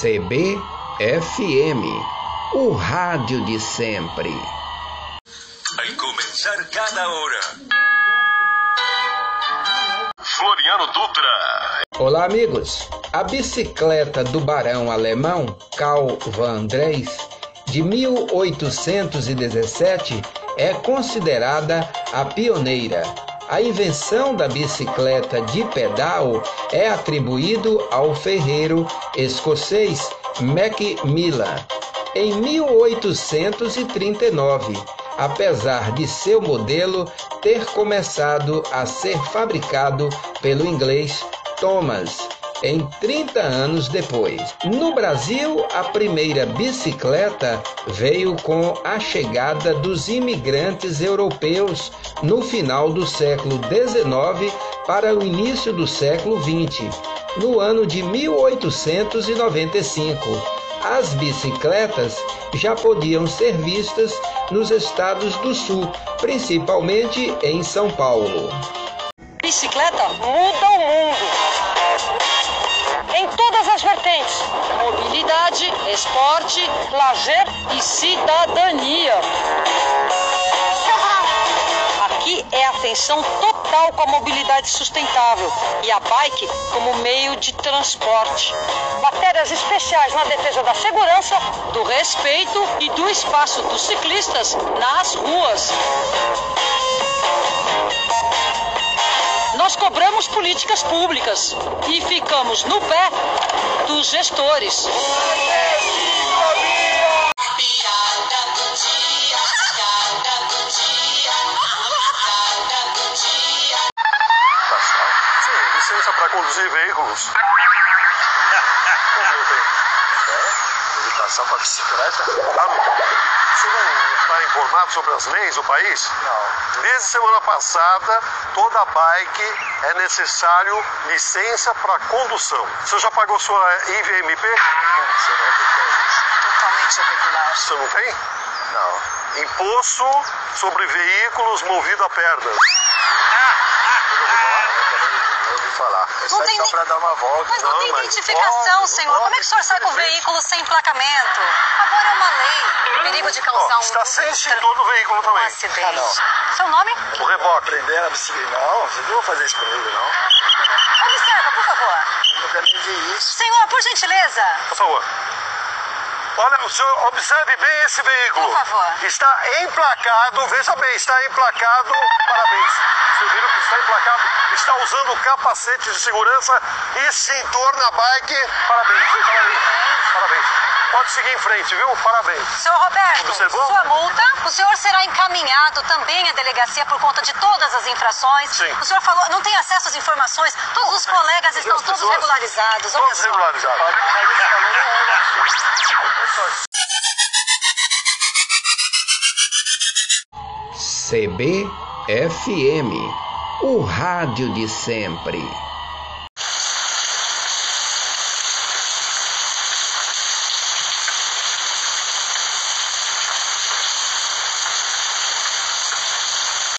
CBFM, o rádio de sempre. Al comenzar cada hora. Floriano Dutra. Olá, amigos. A bicicleta do barão alemão Karl van Drais, de 1817, é considerada a pioneira a invenção da bicicleta de pedal é atribuído ao ferreiro escocês Macmillan. Em 1839, apesar de seu modelo ter começado a ser fabricado pelo inglês Thomas em 30 anos depois. No Brasil, a primeira bicicleta veio com a chegada dos imigrantes europeus no final do século XIX para o início do século XX, no ano de 1895. As bicicletas já podiam ser vistas nos estados do sul, principalmente em São Paulo. Bicicleta muda o mundo em todas as vertentes: mobilidade, esporte, lazer e cidadania. Aqui é atenção total com a mobilidade sustentável e a bike como meio de transporte. Matérias especiais na defesa da segurança, do respeito e do espaço dos ciclistas nas ruas. Nós cobramos políticas públicas e ficamos no pé dos gestores. Licença para conduzir veículos. Como eu tenho? É? Habilitação para bicicleta? Claro. Você não está informado sobre as leis do país? Não. Desde semana passada, toda bike é necessário licença para condução. Você já pagou sua IVMP? Você não tem isso. Totalmente irregular. Você não tem? Não. Imposto sobre veículos movido a pernas. Eu ouvi falar. Não Sai tem só nem- para dar uma volta. Mas não, tem mas identificação, pode, senhor. pode. Como é que o senhor sai com o veículo sem emplacamento? Agora é uma lei. Perigo de causar Ó, um, Está sem um extintor no veículo um também. acidente. Seu nome? O reboque. Prender a bicicleta. Não, eu não vou fazer isso pra ele, não. Observa, por favor. Eu quero nem ver isso. Senhor, por gentileza. Por favor. Olha, o senhor observe bem esse veículo. Por favor. Está emplacado, veja bem, está emplacado. Parabéns. Vocês viram que está emplacado? Está usando o capacete de segurança e extintor na bike. Parabéns, viu? parabéns. Parabéns. Pode seguir em frente, viu? Parabéns. Senhor Roberto, Observou? sua multa. O senhor será encaminhado também à delegacia por conta de todas as infrações. Sim. O senhor falou, não tem acesso às informações. Todos os colegas estão todos regularizados. Todos regularizados. CBFM, o rádio de sempre.